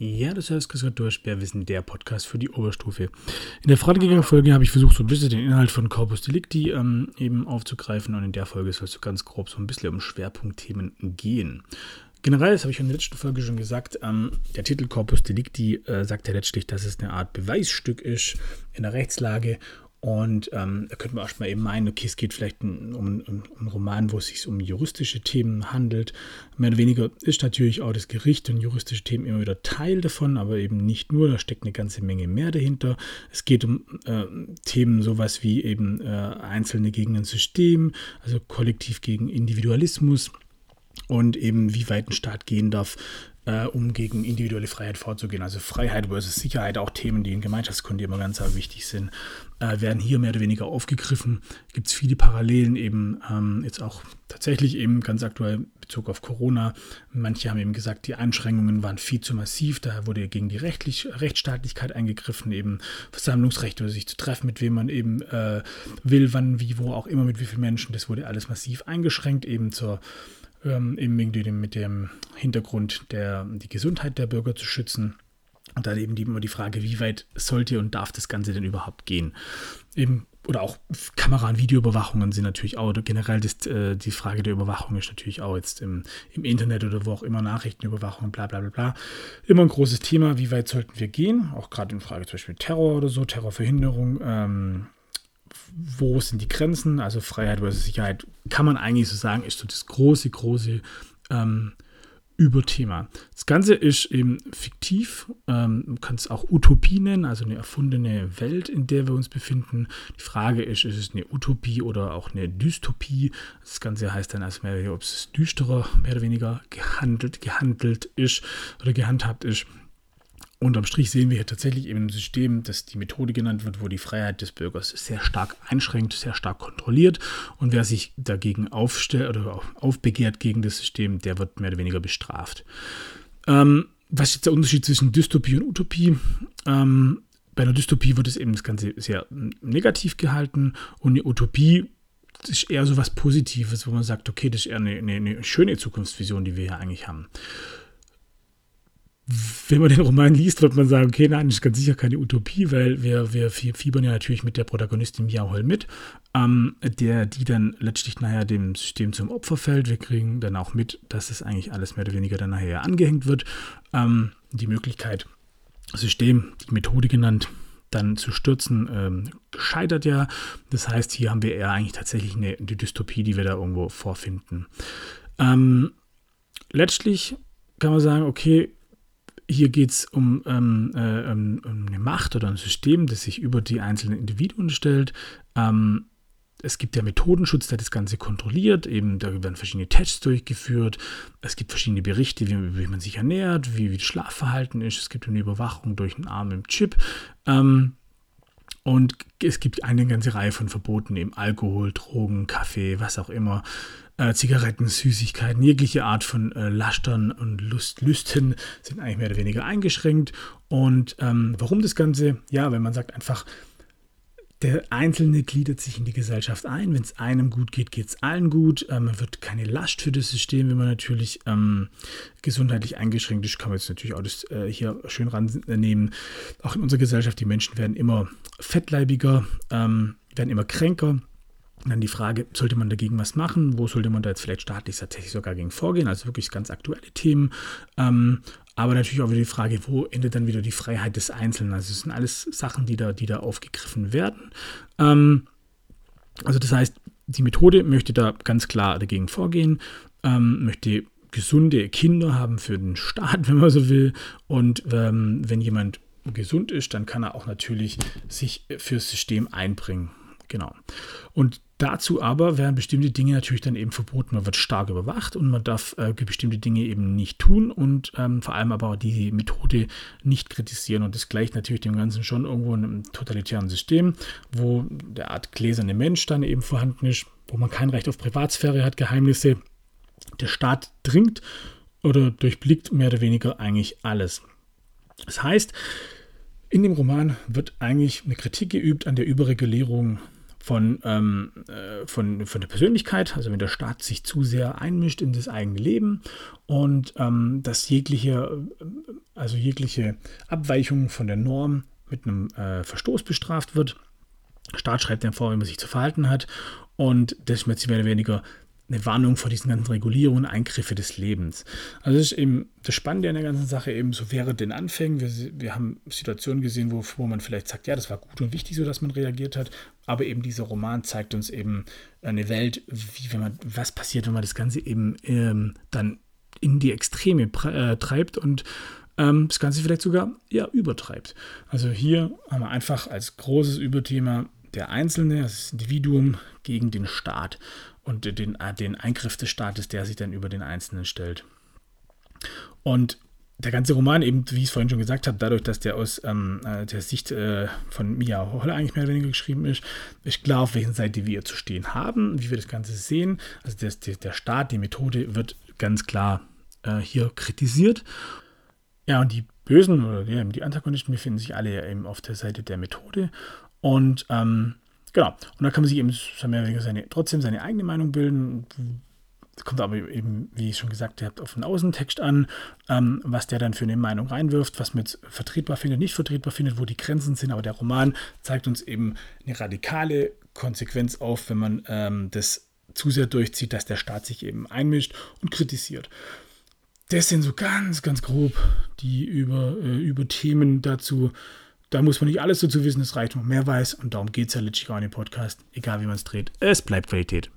Ja, das heißt Querwissen, der Podcast für die Oberstufe. In der vorangegangenen Folge habe ich versucht, so ein bisschen den Inhalt von Corpus Delicti ähm, eben aufzugreifen und in der Folge soll es so ganz grob so ein bisschen um Schwerpunktthemen gehen. Generell, das habe ich in der letzten Folge schon gesagt, ähm, der Titel Corpus Delicti äh, sagt ja letztlich, dass es eine Art Beweisstück ist in der Rechtslage und ähm, da könnte man erstmal eben meinen, okay, es geht vielleicht um, um, um einen Roman, wo es sich um juristische Themen handelt. Mehr oder weniger ist natürlich auch das Gericht und juristische Themen immer wieder Teil davon, aber eben nicht nur, da steckt eine ganze Menge mehr dahinter. Es geht um äh, Themen sowas wie eben äh, Einzelne gegen ein System, also kollektiv gegen Individualismus und eben wie weit ein Staat gehen darf, äh, um gegen individuelle Freiheit vorzugehen. Also Freiheit versus Sicherheit, auch Themen, die in Gemeinschaftskunde immer ganz wichtig sind, äh, werden hier mehr oder weniger aufgegriffen. Gibt es viele Parallelen eben, ähm, jetzt auch tatsächlich eben ganz aktuell in Bezug auf Corona. Manche haben eben gesagt, die Einschränkungen waren viel zu massiv, da wurde gegen die Rechtlich Rechtsstaatlichkeit eingegriffen, eben Versammlungsrecht oder sich zu treffen, mit wem man eben äh, will, wann, wie, wo auch immer, mit wie vielen Menschen. Das wurde alles massiv eingeschränkt, eben zur ähm, eben mit dem Hintergrund, der, die Gesundheit der Bürger zu schützen. Und dann eben immer die Frage, wie weit sollte und darf das Ganze denn überhaupt gehen? Eben, oder auch Kamera- und Videoüberwachungen sind natürlich auch, oder generell das, äh, die Frage der Überwachung ist natürlich auch jetzt im, im Internet oder wo auch immer Nachrichtenüberwachung, bla bla bla bla. Immer ein großes Thema, wie weit sollten wir gehen? Auch gerade in Frage zum Beispiel Terror oder so, Terrorverhinderung, ähm, wo sind die Grenzen? Also Freiheit versus Sicherheit, kann man eigentlich so sagen, ist so das große, große ähm, Überthema. Das Ganze ist eben fiktiv, ähm, man kann es auch Utopie nennen, also eine erfundene Welt, in der wir uns befinden. Die Frage ist, ist es eine Utopie oder auch eine Dystopie? Das Ganze heißt dann als mehr, ob es düsterer, mehr oder weniger gehandelt, gehandelt ist oder gehandhabt ist. Unterm Strich sehen wir hier tatsächlich eben ein System, das die Methode genannt wird, wo die Freiheit des Bürgers sehr stark einschränkt, sehr stark kontrolliert. Und wer sich dagegen aufstellt oder aufbegehrt gegen das System, der wird mehr oder weniger bestraft. Ähm, was ist jetzt der Unterschied zwischen Dystopie und Utopie? Ähm, bei einer Dystopie wird es eben das Ganze sehr negativ gehalten und eine Utopie ist eher so was Positives, wo man sagt, okay, das ist eher eine, eine, eine schöne Zukunftsvision, die wir hier eigentlich haben wenn man den Roman liest, wird man sagen, okay, nein, das ist ganz sicher keine Utopie, weil wir, wir fiebern ja natürlich mit der Protagonistin Mia Holl mit, ähm, der, die dann letztlich nachher dem System zum Opfer fällt. Wir kriegen dann auch mit, dass es eigentlich alles mehr oder weniger dann nachher angehängt wird. Ähm, die Möglichkeit, System, die Methode genannt, dann zu stürzen, ähm, scheitert ja. Das heißt, hier haben wir eher eigentlich tatsächlich eine, eine Dystopie, die wir da irgendwo vorfinden. Ähm, letztlich kann man sagen, okay, hier geht es um, ähm, äh, um, eine Macht oder ein System, das sich über die einzelnen Individuen stellt. Ähm, es gibt ja Methodenschutz, der das Ganze kontrolliert. Eben, da werden verschiedene Tests durchgeführt. Es gibt verschiedene Berichte, wie, wie man sich ernährt, wie, wie das Schlafverhalten ist. Es gibt eine Überwachung durch einen Arm im Chip. Ähm, und es gibt eine ganze Reihe von Verboten, eben Alkohol, Drogen, Kaffee, was auch immer äh, Zigaretten, Süßigkeiten, jegliche Art von äh, Lastern und Lust, Lüsten sind eigentlich mehr oder weniger eingeschränkt. Und ähm, warum das Ganze? Ja, wenn man sagt einfach, der Einzelne gliedert sich in die Gesellschaft ein. Wenn es einem gut geht, geht es allen gut. Ähm, man wird keine Last für das System, wenn man natürlich ähm, gesundheitlich eingeschränkt ist. Kann man jetzt natürlich auch das äh, hier schön rannehmen. Auch in unserer Gesellschaft, die Menschen werden immer fettleibiger, ähm, werden immer kränker. Dann die Frage, sollte man dagegen was machen? Wo sollte man da jetzt vielleicht staatlich tatsächlich sogar gegen vorgehen? Also wirklich ganz aktuelle Themen. Ähm, aber natürlich auch wieder die Frage, wo endet dann wieder die Freiheit des Einzelnen? Also es sind alles Sachen, die da, die da aufgegriffen werden. Ähm, also das heißt, die Methode möchte da ganz klar dagegen vorgehen, ähm, möchte gesunde Kinder haben für den Staat, wenn man so will. Und ähm, wenn jemand gesund ist, dann kann er auch natürlich sich fürs System einbringen. Genau. Und dazu aber werden bestimmte Dinge natürlich dann eben verboten. Man wird stark überwacht und man darf äh, bestimmte Dinge eben nicht tun und ähm, vor allem aber auch die Methode nicht kritisieren. Und das gleicht natürlich dem Ganzen schon irgendwo in einem totalitären System, wo der Art gläserne Mensch dann eben vorhanden ist, wo man kein Recht auf Privatsphäre hat, Geheimnisse. Der Staat dringt oder durchblickt mehr oder weniger eigentlich alles. Das heißt, in dem Roman wird eigentlich eine Kritik geübt an der Überregulierung von, ähm, äh, von, von der Persönlichkeit, also wenn der Staat sich zu sehr einmischt in das eigene Leben und ähm, dass jegliche, äh, also jegliche Abweichung von der Norm mit einem äh, Verstoß bestraft wird. Staat schreibt dann vor, wie man sich zu verhalten hat und das ist jetzt mehr oder weniger eine Warnung vor diesen ganzen Regulierungen, Eingriffe des Lebens. Also das ist eben das Spannende an der ganzen Sache eben so während den Anfängen. Wir, wir haben Situationen gesehen, wo, wo man vielleicht sagt, ja, das war gut und wichtig, so dass man reagiert hat. Aber eben dieser Roman zeigt uns eben eine Welt, wie wenn man, was passiert, wenn man das Ganze eben ähm, dann in die Extreme äh, treibt und ähm, das Ganze vielleicht sogar ja übertreibt. Also hier haben wir einfach als großes Überthema der Einzelne, das Individuum gegen den Staat und den, den Eingriff des Staates, der sich dann über den Einzelnen stellt. Und der ganze Roman, eben wie ich es vorhin schon gesagt habe, dadurch, dass der aus ähm, äh, der Sicht äh, von Mia Holle eigentlich mehr oder weniger geschrieben ist, ist klar, auf welchen Seite wir zu stehen haben, wie wir das Ganze sehen. Also der, der Staat, die Methode wird ganz klar äh, hier kritisiert. Ja, und die Bösen oder ja, die Antagonisten befinden sich alle eben auf der Seite der Methode. Und ähm, genau, und da kann man sich eben seine, trotzdem seine eigene Meinung bilden. Kommt aber eben, wie ich schon gesagt habe, auf den Außentext an, ähm, was der dann für eine Meinung reinwirft, was man vertretbar findet, nicht vertretbar findet, wo die Grenzen sind. Aber der Roman zeigt uns eben eine radikale Konsequenz auf, wenn man ähm, das zu sehr durchzieht, dass der Staat sich eben einmischt und kritisiert. Das sind so ganz, ganz grob die über, äh, über Themen dazu, da muss man nicht alles dazu wissen, es reicht, wenn man mehr weiß. Und darum geht es ja letztlich auch in dem Podcast. Egal wie man es dreht, es bleibt Qualität.